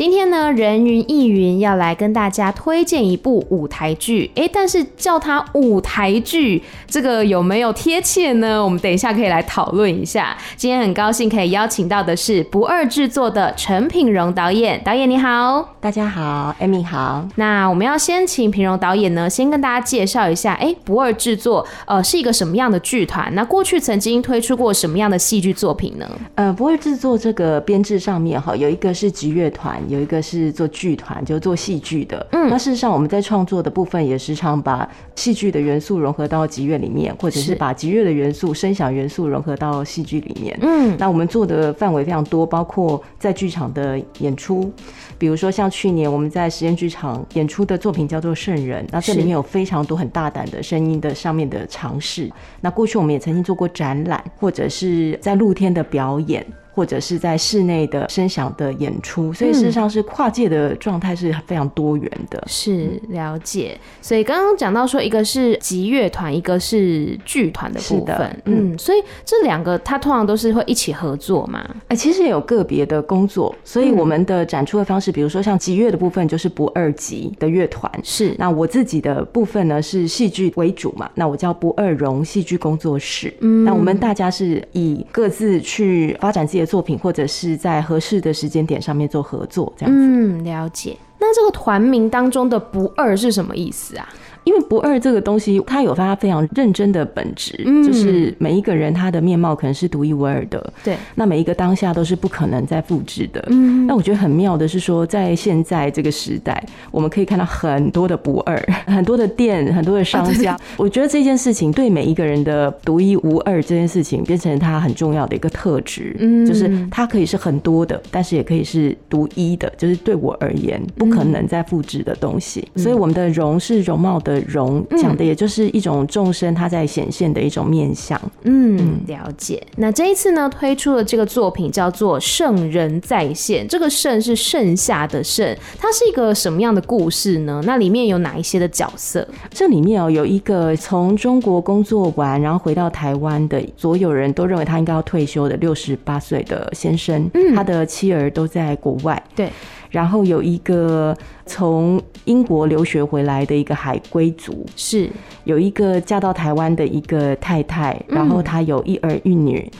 今天呢，人云亦云要来跟大家推荐一部舞台剧。哎，但是叫它舞台剧，这个有没有贴切呢？我们等一下可以来讨论一下。今天很高兴可以邀请到的是不二制作的陈品荣导演。导演你好，大家好，Amy 好。那我们要先请品荣导演呢，先跟大家介绍一下，哎，不二制作呃是一个什么样的剧团？那过去曾经推出过什么样的戏剧作品呢？呃，不二制作这个编制上面哈，有一个是集乐团。有一个是做剧团，就是做戏剧的。嗯，那事实上我们在创作的部分也时常把戏剧的元素融合到集乐里面，或者是把集乐的元素、声响元素融合到戏剧里面。嗯，那我们做的范围非常多，包括在剧场的演出，比如说像去年我们在实验剧场演出的作品叫做《圣人》，那这里面有非常多很大胆的声音的上面的尝试。那过去我们也曾经做过展览，或者是在露天的表演。或者是在室内的声响的演出，所以事实上是跨界的状态是非常多元的。嗯、是了解，所以刚刚讲到说，一个是集乐团，一个是剧团的部分。嗯，嗯，所以这两个它通常都是会一起合作嘛？哎、欸，其实也有个别的工作，所以我们的展出的方式，比如说像吉乐的部分，就是不二吉的乐团。是，那我自己的部分呢是戏剧为主嘛？那我叫不二荣戏剧工作室。嗯，那我们大家是以各自去发展自己的作品，或者是在合适的时间点上面做合作，这样子。嗯，了解。那这个团名当中的“不二”是什么意思啊？因为不二这个东西，它有它非常认真的本质，嗯，就是每一个人他的面貌可能是独一无二的，对。那每一个当下都是不可能再复制的，嗯。那我觉得很妙的是说，在现在这个时代，我们可以看到很多的不二，很多的店，很多的商家。啊、我觉得这件事情对每一个人的独一无二这件事情，变成他很重要的一个特质，嗯，就是它可以是很多的，但是也可以是独一的，就是对我而言不可能再复制的东西。嗯、所以我们的容是容貌的。的容讲的也就是一种众生他在显现的一种面相。嗯，了解。那这一次呢，推出的这个作品叫做《圣人再现》，这个“圣”是剩下的“圣”，它是一个什么样的故事呢？那里面有哪一些的角色？这里面哦，有一个从中国工作完，然后回到台湾的，所有人都认为他应该要退休的六十八岁的先生，嗯，他的妻儿都在国外，对。然后有一个从英国留学回来的一个海归族，是有一个嫁到台湾的一个太太，然后她有一儿一女。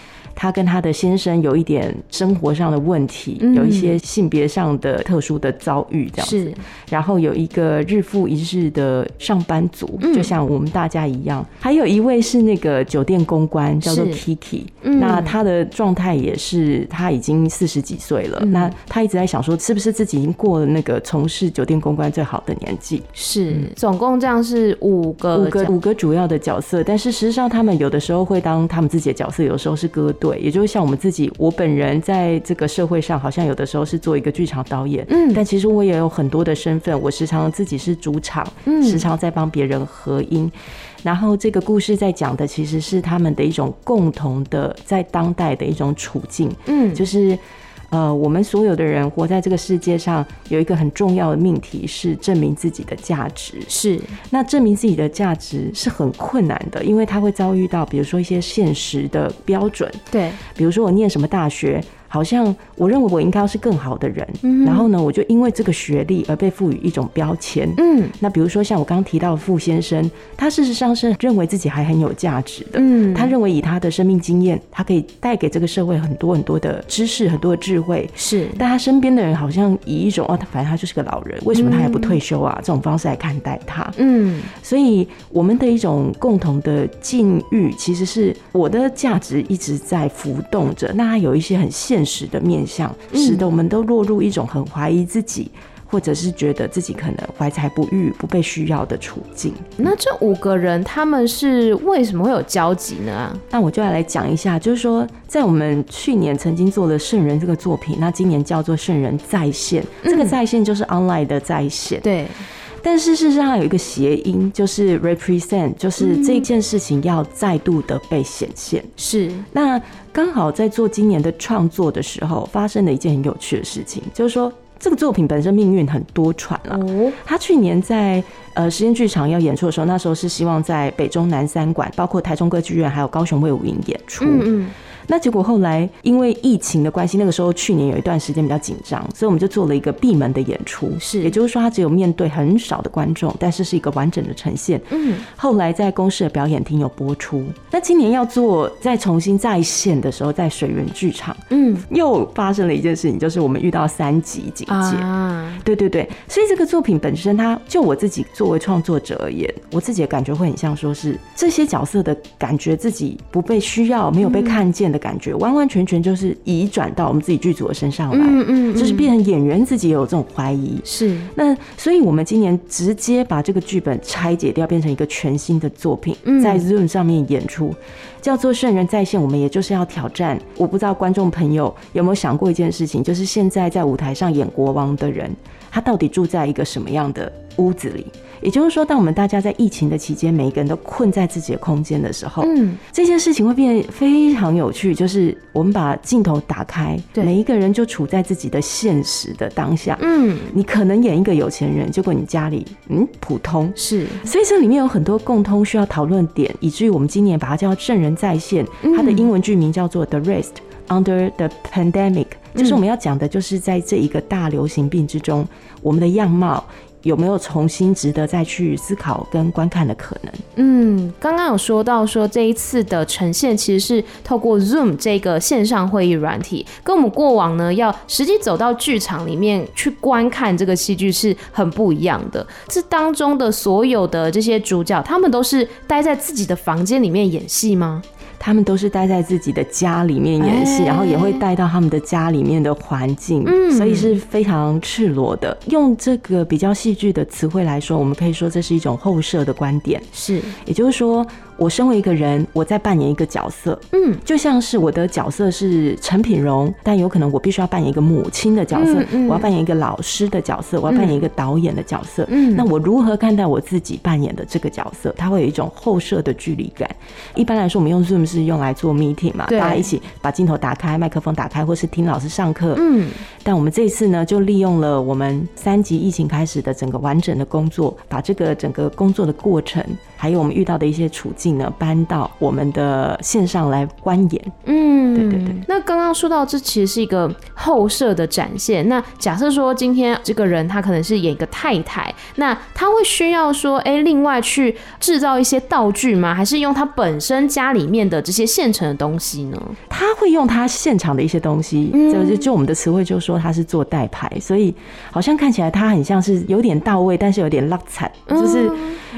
他跟她的先生有一点生活上的问题，嗯、有一些性别上的特殊的遭遇，这样子。然后有一个日复一日的上班族，嗯、就像我们大家一样。还有一位是那个酒店公关，叫做 Kiki。嗯。那他的状态也是，他已经四十几岁了。嗯。那他一直在想说，是不是自己已经过了那个从事酒店公关最好的年纪？是。总共这样是五个五个五个主要的角色，但是实际上他们有的时候会当他们自己的角色，有的时候是歌队。对，也就是像我们自己，我本人在这个社会上，好像有的时候是做一个剧场导演，嗯，但其实我也有很多的身份，我时常自己是主场，嗯，时常在帮别人合音，然后这个故事在讲的其实是他们的一种共同的在当代的一种处境，嗯，就是。呃，我们所有的人活在这个世界上，有一个很重要的命题是证明自己的价值。是，那证明自己的价值是很困难的，因为他会遭遇到，比如说一些现实的标准。对，比如说我念什么大学。好像我认为我应该要是更好的人，嗯，然后呢，我就因为这个学历而被赋予一种标签，嗯，那比如说像我刚刚提到的傅先生，他事实上是认为自己还很有价值的，嗯，他认为以他的生命经验，他可以带给这个社会很多很多的知识，很多的智慧，是，但他身边的人好像以一种哦，他反正他就是个老人，为什么他还不退休啊？这种方式来看待他，嗯，所以我们的一种共同的境遇，其实是我的价值一直在浮动着，那他有一些很现。现实的面相，使得我们都落入一种很怀疑自己，或者是觉得自己可能怀才不遇、不被需要的处境。那这五个人他们是为什么会有交集呢？那我就要来讲一下，就是说，在我们去年曾经做了《圣人》这个作品，那今年叫做《圣人在线》，这个在线就是 online 的在线。对。但是事实上有一个谐音，就是 represent，就是这件事情要再度的被显现。是，那刚好在做今年的创作的时候，发生了一件很有趣的事情，就是说这个作品本身命运很多舛了。哦，他去年在呃实验剧场要演出的时候，那时候是希望在北中南三馆，包括台中歌剧院还有高雄卫武营演出。嗯嗯。那结果后来因为疫情的关系，那个时候去年有一段时间比较紧张，所以我们就做了一个闭门的演出。是，也就是说，他只有面对很少的观众，但是是一个完整的呈现。嗯，后来在公视的表演厅有播出。那今年要做再重新再现的时候，在水源剧场，嗯，又发生了一件事情，就是我们遇到三级警戒。啊，对对对，所以这个作品本身，它就我自己作为创作者而言，我自己的感觉会很像说是这些角色的感觉自己不被需要，没有被看见的。感觉完完全全就是移转到我们自己剧组的身上来，嗯嗯，就是变成演员自己也有这种怀疑。是，那所以我们今年直接把这个剧本拆解掉，变成一个全新的作品，在 Zoom 上面演出，叫做《圣人在线》。我们也就是要挑战，我不知道观众朋友有没有想过一件事情，就是现在在舞台上演国王的人，他到底住在一个什么样的屋子里？也就是说，当我们大家在疫情的期间，每一个人都困在自己的空间的时候，嗯，这件事情会变得非常有趣。就是我们把镜头打开，对，每一个人就处在自己的现实的当下，嗯，你可能演一个有钱人，结果你家里嗯普通，是，所以这里面有很多共通需要讨论点，以至于我们今年把它叫《证人在线》，它的英文剧名叫做《The Rest Under the Pandemic》，就是我们要讲的，就是在这一个大流行病之中，我们的样貌。有没有重新值得再去思考跟观看的可能？嗯，刚刚有说到说这一次的呈现其实是透过 Zoom 这个线上会议软体，跟我们过往呢要实际走到剧场里面去观看这个戏剧是很不一样的。这当中的所有的这些主角，他们都是待在自己的房间里面演戏吗？他们都是待在自己的家里面演戏，然后也会带到他们的家里面的环境，所以是非常赤裸的。用这个比较戏剧的词汇来说，我们可以说这是一种后设的观点，是，也就是说。我身为一个人，我在扮演一个角色，嗯，就像是我的角色是陈品荣，但有可能我必须要扮演一个母亲的角色，嗯嗯，我要扮演一个老师的角色，我要扮演一个导演的角色，嗯，那我如何看待我自己扮演的这个角色？它会有一种后设的距离感。一般来说，我们用 Zoom 是用来做 meeting 嘛，大家一起把镜头打开，麦克风打开，或是听老师上课，嗯，但我们这次呢，就利用了我们三级疫情开始的整个完整的工作，把这个整个工作的过程。还有我们遇到的一些处境呢，搬到我们的线上来观演。嗯，对对对。那刚刚说到，这其实是一个后设的展现。那假设说今天这个人他可能是演一个太太，那他会需要说，哎，另外去制造一些道具吗？还是用他本身家里面的这些现成的东西呢？他会用他现场的一些东西。嗯，就就我们的词汇就说他是做代排，所以好像看起来他很像是有点到位，但是有点落惨，就是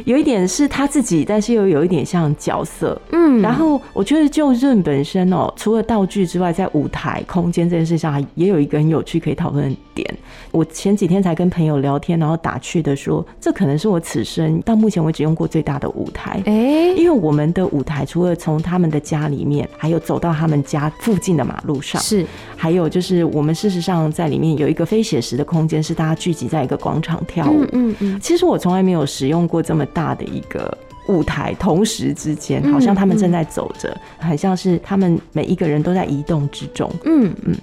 有一点是他。自己，但是又有一点像角色，嗯，然后我觉得就 Zoom 本身哦，除了道具之外，在舞台空间这件事上，也有一个很有趣可以讨论的点。我前几天才跟朋友聊天，然后打趣的说，这可能是我此生到目前为止用过最大的舞台，哎，因为我们的舞台除了从他们的家里面，还有走到他们家附近的马路上，是，还有就是我们事实上在里面有一个非写实的空间，是大家聚集在一个广场跳舞，嗯嗯，其实我从来没有使用过这么大的一个。舞台同时之间，好像他们正在走着，很像是他们每一个人都在移动之中。嗯嗯，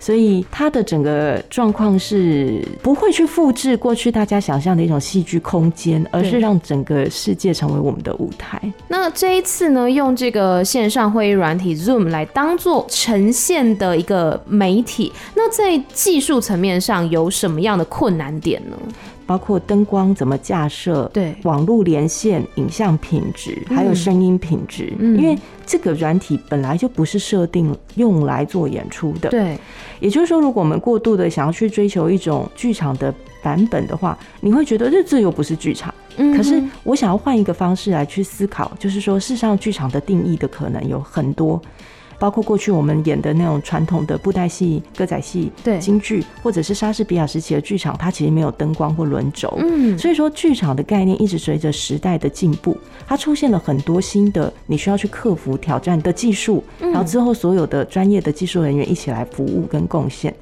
所以他的整个状况是不会去复制过去大家想象的一种戏剧空间，而是让整个世界成为我们的舞台。那这一次呢，用这个线上会议软体 Zoom 来当做呈现的一个媒体，那在技术层面上有什么样的困难点呢？包括灯光怎么架设，对，网络连线、影像品质，还有声音品质，嗯，因为这个软体本来就不是设定用来做演出的，对。也就是说，如果我们过度的想要去追求一种剧场的版本的话，你会觉得这这又不是剧场。嗯，可是我想要换一个方式来去思考，就是说，事实上剧场的定义的可能有很多。包括过去我们演的那种传统的布袋戏、歌仔戏、对京剧，或者是莎士比亚时期的剧场，它其实没有灯光或轮轴。嗯，所以说剧场的概念一直随着时代的进步，它出现了很多新的你需要去克服挑战的技术，然后之后所有的专业的技术人员一起来服务跟贡献。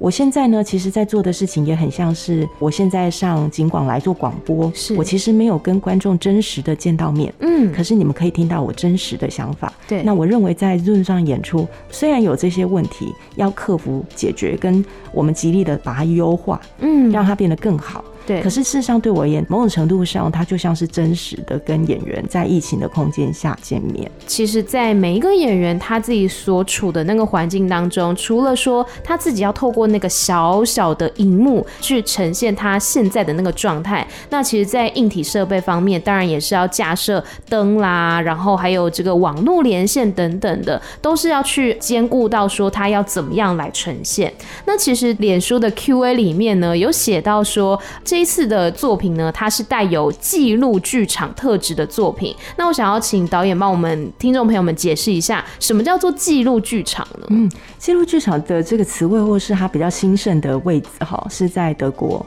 我现在呢，其实在做的事情也很像是我现在上警广来做广播，是我其实没有跟观众真实的见到面，嗯，可是你们可以听到我真实的想法。对，那我认为在 Zoom 上演出，虽然有这些问题要克服解决，跟我们极力的把它优化，嗯，让它变得更好。对，可是事实上对我而言，某种程度上，它就像是真实的跟演员在疫情的空间下见面。其实，在每一个演员他自己所处的那个环境当中，除了说他自己要透过那个小小的荧幕去呈现他现在的那个状态，那其实，在硬体设备方面，当然也是要架设灯啦，然后还有这个网络连线等等的，都是要去兼顾到说他要怎么样来呈现。那其实脸书的 Q&A 里面呢，有写到说这。这次的作品呢，它是带有记录剧场特质的作品。那我想要请导演帮我们听众朋友们解释一下，什么叫做记录剧场呢？嗯，记录剧场的这个词汇或是它比较兴盛的位置哈，是在德国。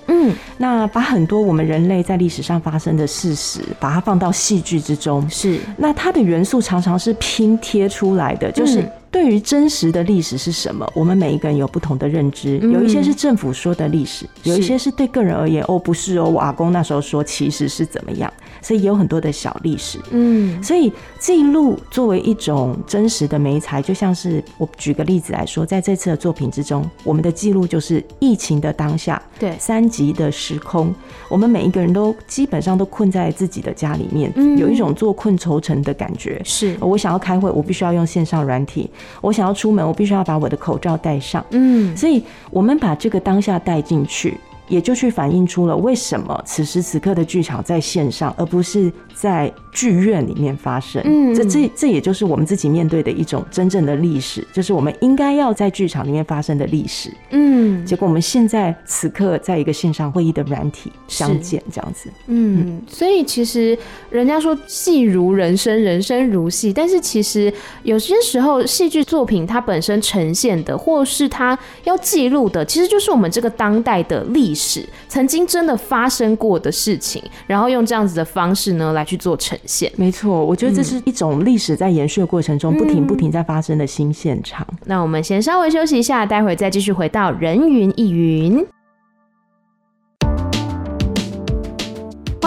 那把很多我们人类在历史上发生的事实，把它放到戏剧之中，是。那它的元素常常是拼贴出来的，就是。嗯对于真实的历史是什么，我们每一个人有不同的认知。有一些是政府说的历史，有一些是对个人而言，哦，不是哦，我阿公那时候说其实是怎么样，所以有很多的小历史。嗯，所以记录作为一种真实的媒材，就像是我举个例子来说，在这次的作品之中，我们的记录就是疫情的当下，对三级的时空，我们每一个人都基本上都困在自己的家里面，有一种坐困愁城的感觉。是我想要开会，我必须要用线上软体。我想要出门，我必须要把我的口罩戴上。嗯，所以我们把这个当下带进去。也就去反映出了为什么此时此刻的剧场在线上，而不是在剧院里面发生。嗯，这这这也就是我们自己面对的一种真正的历史，就是我们应该要在剧场里面发生的历史。嗯，结果我们现在此刻在一个线上会议的软体相见，这样子。嗯，所以其实人家说戏如人生，人生如戏，但是其实有些时候戏剧作品它本身呈现的，或是它要记录的，其实就是我们这个当代的历史。历史曾经真的发生过的事情，然后用这样子的方式呢来去做呈现。没错，我觉得这是一种历史在延续的过程中不停不停在发生的新现场。嗯。那我们先稍微休息一下，待会再继续回到人云亦云。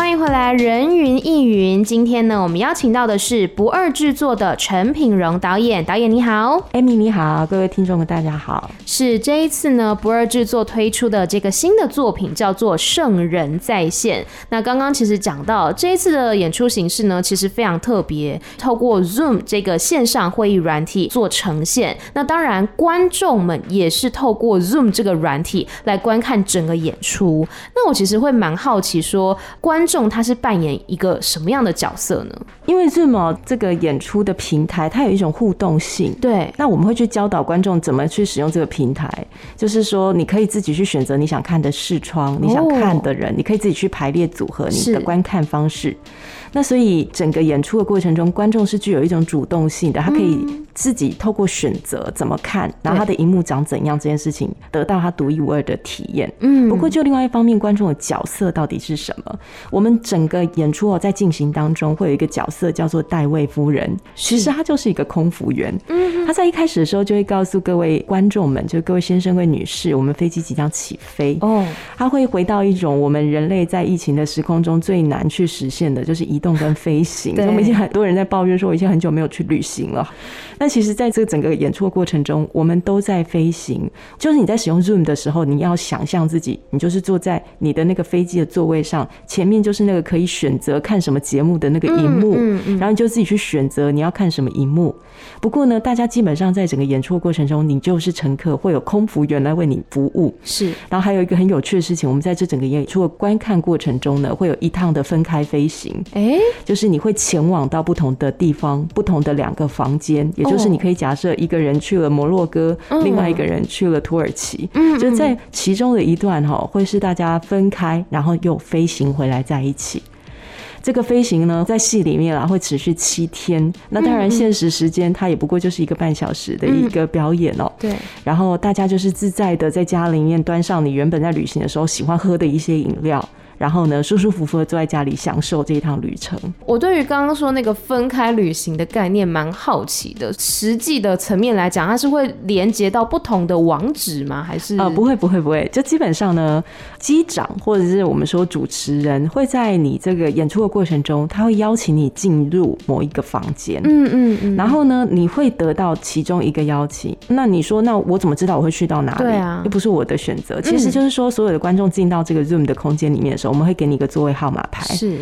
欢迎回来，人云亦云。今天呢，我们邀请到的是不二制作的陈品荣导演。导演你好，Amy 你好，各位听众们大家好。是这一次呢，不二制作推出的这个新的作品叫做《圣人在线》。那刚刚其实讲到这一次的演出形式呢，其实非常特别，透过 Zoom 这个线上会议软体做呈现。那当然，观众们也是透过 Zoom 这个软体来观看整个演出。那我其实会蛮好奇说，观众。他是扮演一个什么样的角色呢？因为 Zoom 这个演出的平台，它有一种互动性。对，那我们会去教导观众怎么去使用这个平台，就是说你可以自己去选择你想看的视窗，你想看的人，你可以自己去排列组合你的观看方式。那所以整个演出的过程中，观众是具有一种主动性的，他可以自己透过选择怎么看，然后他的荧幕长怎样这件事情，得到他独一无二的体验。嗯，不过就另外一方面，观众的角色到底是什么？我们整个演出哦，在进行当中会有一个角色叫做戴位夫人，其实她就是一个空服员。嗯，她在一开始的时候就会告诉各位观众们，就各位先生、各位女士，我们飞机即将起飞。哦，她会回到一种我们人类在疫情的时空中最难去实现的，就是移动跟飞行。我们已经很多人在抱怨说，我已经很久没有去旅行了。但其实，在这个整个演出的过程中，我们都在飞行。就是你在使用 Zoom 的时候，你要想象自己，你就是坐在你的那个飞机的座位上，前面就是那个可以选择看什么节目的那个荧幕，然后你就自己去选择你要看什么荧幕。不过呢，大家基本上在整个演出的过程中，你就是乘客，会有空服员来为你服务。是。然后还有一个很有趣的事情，我们在这整个演出的观看过程中呢，会有一趟的分开飞行。哎，就是你会前往到不同的地方，不同的两个房间。也就是你可以假设一个人去了摩洛哥，另外一个人去了土耳其，就在其中的一段哈，会是大家分开，然后又飞行回来在一起。这个飞行呢，在戏里面啊会持续七天。那当然，现实时间它也不过就是一个半小时的一个表演哦。对。然后大家就是自在的在家里面端上你原本在旅行的时候喜欢喝的一些饮料。然后呢，舒舒服服的坐在家里享受这一趟旅程。我对于刚刚说那个分开旅行的概念蛮好奇的，实际的层面来讲，它是会连接到不同的网址吗？还是？呃，不会，不会，不会。就基本上呢，机长或者是我们说主持人会在你这个演出的过程中，他会邀请你进入某一个房间。嗯嗯嗯。然后呢，你会得到其中一个邀请。那你说，那我怎么知道我会去到哪里？对啊，又不是我的选择。其实就是说，所有的观众进到这个 Zoom 的空间里面的时候，我们会给你一个座位号码牌。是。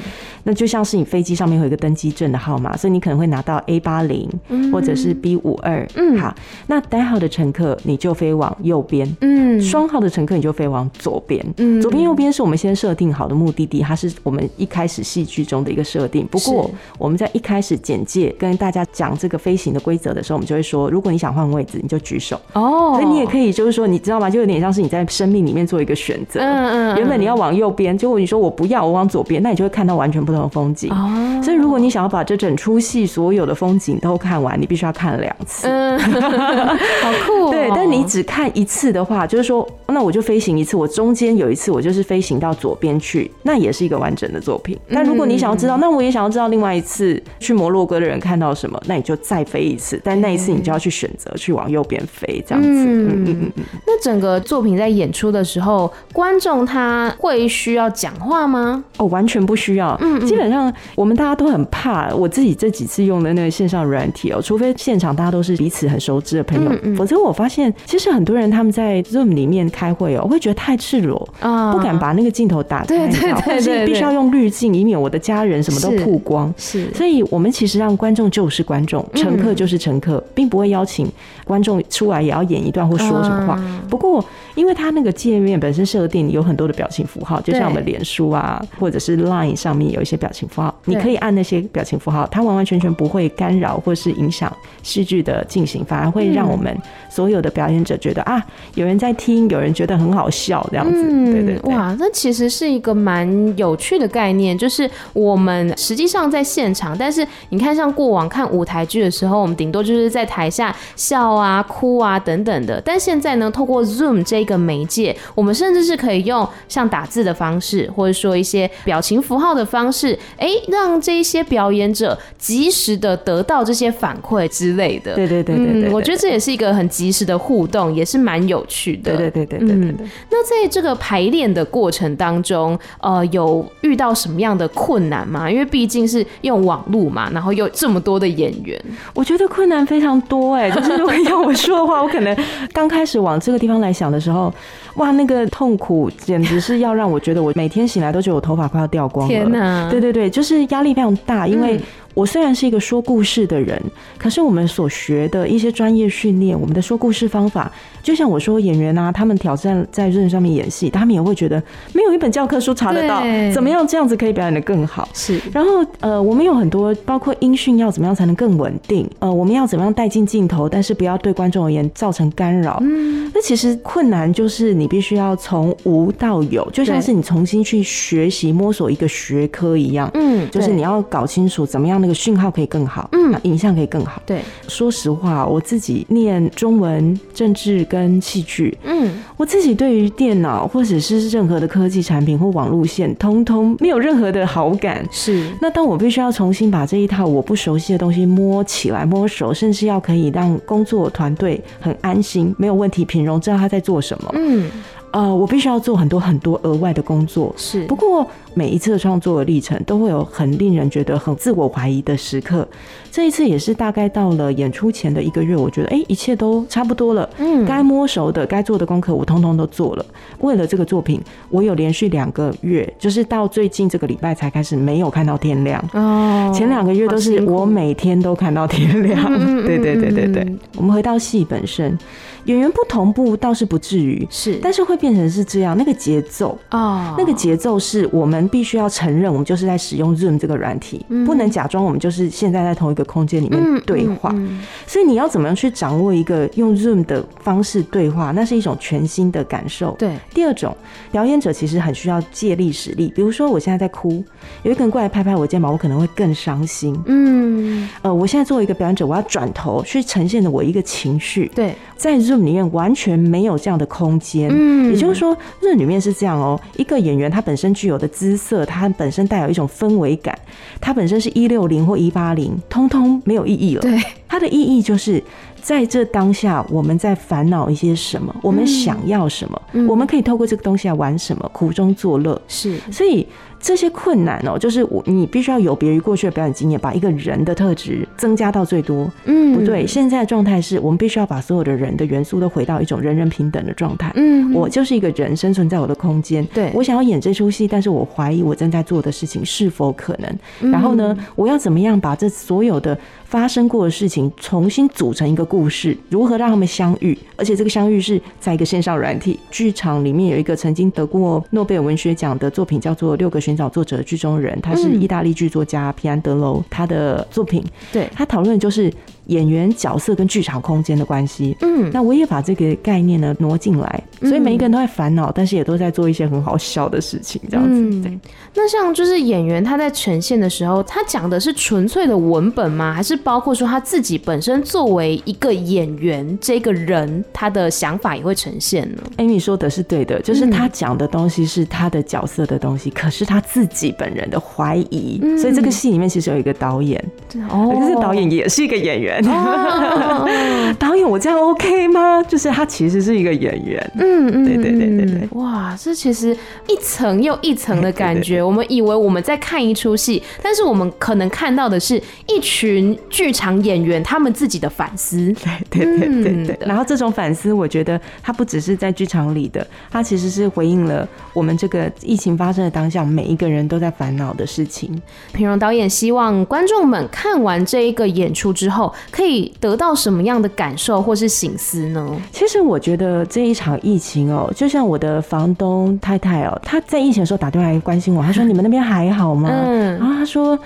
那就像是你飞机上面会有一个登机证的号码，所以你可能会拿到 A 八零或者是 B 五二。嗯。好，那单号的乘客你就飞往右边。嗯。双号的乘客你就飞往左边。嗯。左边右边是我们先设定好的目的地，它是我们一开始戏剧中的一个设定。不过我们在一开始简介跟大家讲这个飞行的规则的时候，我们就会说，如果你想换位置，你就举手。哦。所以你也可以就是说，你知道吗？就有点像是你在生命里面做一个选择。嗯嗯。原本你要往右边，结果你说我不要，我往左边，那你就会看到完全不同的风景。哦。所以如果你想要把这整出戏所有的风景都看完，你必须要看两次。嗯。好酷。对，但你只看一次的话，就是说，那我就飞行一次，我中间有一次我就是飞行到左边去，那也是一个完整的作品。但如果你想要知道，那我也想要知道另外一次去摩洛哥的人看到什么，那你就再飞一次，但那一次你就要去选择去往右边飞，这样子。嗯嗯嗯嗯。那整个作品在演出的时候，观众他会需要讲话吗？哦，完全不需要。嗯，基本上我们大家都很怕，我自己这几次用的那个线上软体哦，除非现场大家都是彼此很熟知的朋友，否则我发现其实很多人他们在 Zoom 里面开会哦，我会觉得太赤裸啊，不敢把那个镜头打开，对对对，所以必须要用滤镜，以免我的家人什么都曝光。是，所以我们其实让观众就是观众，乘客就是乘客，并不会邀请观众出来也要演一段或说什么话。不过，因为它那个界面本身设定有很多的表情符号，就像我们脸书啊，或者是 Line 上面有一些表情符号，你可以按那些表情符号，它完完全全不会干扰或是影响戏剧的进行，反而会让我们所有的表演者觉得啊，有人在听，有人觉得很好笑这样子。对对对，哇，那其实是一个蛮有趣的概念，就是我们实际上在现场，但是你看，像过往看舞台剧的时候，我们顶多就是在台下笑啊、哭啊等等的，但现在呢，透过 Zoom 这个媒介，我们甚至是可以用像打字的方式，或者说一些表情符号的方式，哎，让这一些表演者及时的得到这些反馈之类的。对对对对对，我觉得这也是一个很及时的互动，也是蛮有趣的。对对对对对对。那在这个排练的过程当中，呃，有遇到什么样的困难吗？因为毕竟是用网络嘛，然后又这么多的演员，我觉得困难非常多哎。就是如果要我说的话，我可能刚开始往这个地方来想的时候。然后哇，那个痛苦简直是要让我觉得我每天醒来都觉得我头发快要掉光了。天哪！对对对，就是压力非常大，因为。我虽然是一个说故事的人，可是我们所学的一些专业训练，我们的说故事方法，就像我说演员啊，他们挑战在 Zoom 上面演戏，他们也会觉得没有一本教科书查得到，怎么样这样子可以表演的更好。是，然后呃，我们有很多包括音讯要怎么样才能更稳定，呃，我们要怎么样带进镜头，但是不要对观众而言造成干扰。嗯，那其实困难就是你必须要从无到有，就像是你重新去学习摸索一个学科一样。嗯，就是你要搞清楚怎么样。那个讯号可以更好，嗯，影像可以更好。对，说实话，我自己念中文、政治跟戏剧，嗯，我自己对于电脑或者是任何的科技产品或网路线，通通没有任何的好感。是，那当我必须要重新把这一套我不熟悉的东西摸起来、摸熟，甚至要可以让工作团队很安心、没有问题、品荣知道他在做什么，嗯。呃，我必须要做很多很多额外的工作。是，不过每一次的创作的历程都会有很令人觉得很自我怀疑的时刻。这一次也是大概到了演出前的一个月，我觉得哎、欸，一切都差不多了。嗯，该摸熟的、该做的功课我通通都做了。为了这个作品，我有连续两个月，就是到最近这个礼拜才开始没有看到天亮。哦，前两个月都是我每天都看到天亮。对对对对对。我们回到戏本身。演员不同步倒是不至于，是，但是会变成是这样，那个节奏哦，那个节奏是我们必须要承认，我们就是在使用 Zoom 这个软体，嗯、不能假装我们就是现在在同一个空间里面对话。嗯嗯嗯、所以你要怎么样去掌握一个用 Zoom 的方式对话，那是一种全新的感受。对，第二种表演者其实很需要借力使力，比如说我现在在哭，有一个人过来拍拍我肩膀，我可能会更伤心。嗯，呃，我现在作为一个表演者，我要转头去呈现的我一个情绪，对。在 Zoom 里面完全没有这样的空间。嗯，也就是说，Zoom 里面是这样哦，一个演员他本身具有的姿色，他本身带有一种氛围感，他本身是一六零或一八零，通通没有意义了。对，它的意义就是。在这当下，我们在烦恼一些什么？我们想要什么？嗯、我们可以透过这个东西来玩什么？苦中作乐。是，所以。这些困难哦，就是我你必须要有别于过去的表演经验，把一个人的特质增加到最多。嗯，不对，现在的状态是我们必须要把所有的人的元素都回到一种人人平等的状态。嗯，我就是一个人，生存在我的空间。对，我想要演这出戏，但是我怀疑我正在做的事情是否可能。然后呢，我要怎么样把这所有的发生过的事情重新组成一个故事？如何让他们相遇？而且这个相遇是在一个线上软体剧场里面，有一个曾经得过诺贝尔文学奖的作品，叫做《六个寻》。寻找作者剧中人，他是意大利剧作家皮安德罗，他的作品，对，他讨论就是。演员角色跟剧场空间的关系，嗯，那我也把这个概念呢挪进来，所以每一个人都在烦恼，但是也都在做一些很好笑的事情，这样子。对。那像就是演员他在呈现的时候，他讲的是纯粹的文本吗？还是包括说他自己本身作为一个演员这个人，他的想法也会呈现呢？Amy 说的是对的，就是他讲的东西是他的角色的东西，可是他自己本人的怀疑，所以这个戏里面其实有一个导演，哦，可是导演也是一个演员。导演，我这样 OK 吗？就是他其实是一个演员。嗯嗯，对对对对对。哇，这其实一层又一层的感觉。我们以为我们在看一出戏，但是我们可能看到的是一群剧场演员他们自己的反思。对对对对对。然后这种反思，我觉得它不只是在剧场里的，它其实是回应了我们这个疫情发生的当下，每一个人都在烦恼的事情。平荣导演希望观众们看完这一个演出之后，可以得到什么样的感受或是醒思呢？其实我觉得这一场疫情哦，就像我的房东太太哦，她在疫情的时候打电话来关心我，她说：“你们那边还好吗？”嗯，然后她说：“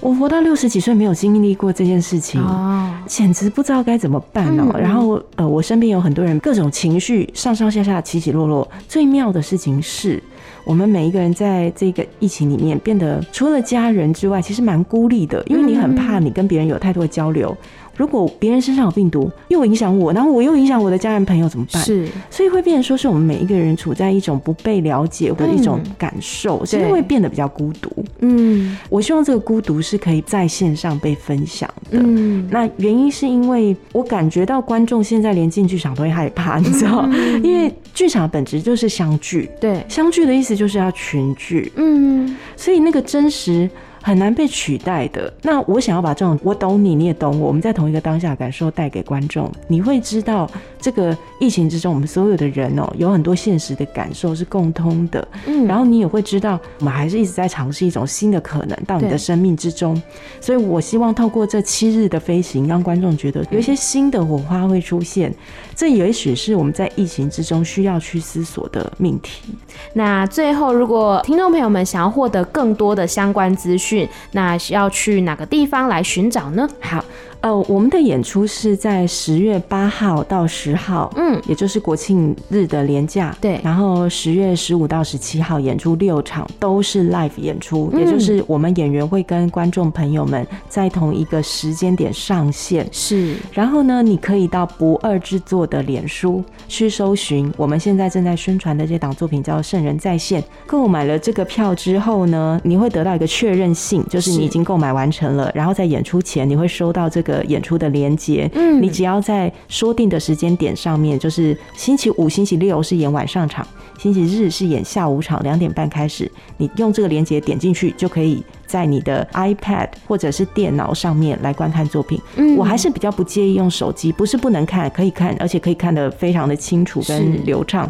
我活到六十几岁没有经历过这件事情，哦，简直不知道该怎么办哦。”然后呃，我身边有很多人各种情绪上上下下起起落落。最妙的事情是，我们每一个人在这个疫情里面变得除了家人之外，其实蛮孤立的，因为你很怕你跟别人有太多的交流。如果别人身上有病毒，又影响我，然后我又影响我的家人朋友，怎么办？是，所以会变成说，是我们每一个人处在一种不被了解或一种感受，所以会变得比较孤独。嗯，我希望这个孤独是可以在线上被分享的。嗯，那原因是因为我感觉到观众现在连进剧场都会害怕，你知道？因为剧场本质就是相聚，对，相聚的意思就是要群聚。嗯，所以那个真实。很难被取代的。那我想要把这种我懂你，你也懂我，我们在同一个当下感受带给观众，你会知道这个疫情之中，我们所有的人哦，有很多现实的感受是共通的。嗯，然后你也会知道，我们还是一直在尝试一种新的可能到你的生命之中。所以我希望透过这七日的飞行，让观众觉得有一些新的火花会出现。这也许是我们在疫情之中需要去思索的命题。那最后，如果听众朋友们想要获得更多的相关资讯，那需要去哪个地方来寻找呢？好。呃，我们的演出是在十月八号到十号，嗯，也就是国庆日的连假，对。然后十月十五到十七号演出六场，都是 live 演出，嗯，也就是我们演员会跟观众朋友们在同一个时间点上线。是。然后呢，你可以到不二制作的脸书去搜寻我们现在正在宣传的这档作品，叫《圣人在线》。购买了这个票之后呢，你会得到一个确认信，就是你已经购买完成了。然后在演出前，你会收到这个。的演出的连接，嗯，你只要在说定的时间点上面，就是星期五、星期六是演晚上场，星期日是演下午场，两点半开始，你用这个连接点进去就可以。在你的 iPad 或者是电脑上面来观看作品，嗯，我还是比较不介意用手机，不是不能看，可以看，而且可以看得非常的清楚跟流畅，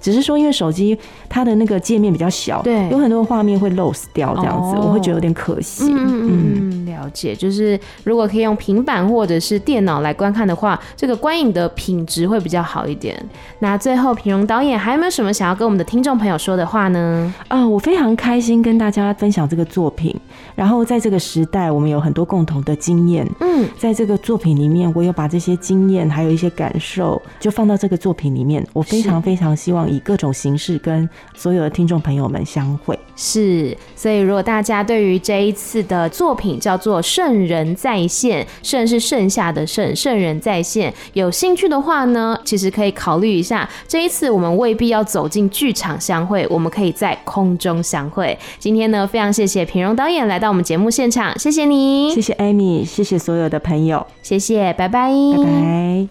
只是说因为手机它的那个界面比较小，对，有很多画面会 lose 掉，这样子，我会觉得有点可惜。嗯，了解，就是如果可以用平板或者是电脑来观看的话，这个观影的品质会比较好一点。那最后，平荣导演还有没有什么想要跟我们的听众朋友说的话呢？啊，我非常常开心跟大家分享这个作品。然后在这个时代，我们有很多共同的经验。嗯，在这个作品里面，我有把这些经验还有一些感受，就放到这个作品里面。我非常非常希望以各种形式跟所有的听众朋友们相会。是，所以如果大家对于这一次的作品叫做《圣人在线》，圣是剩下的圣，圣人在线，有兴趣的话呢，其实可以考虑一下。这一次我们未必要走进剧场相会，我们可以在空中相会。今天呢，非常谢谢品荣导演来到我们节目现场，谢谢你，谢谢 Amy，谢谢所有的朋友，谢谢，拜拜，拜拜。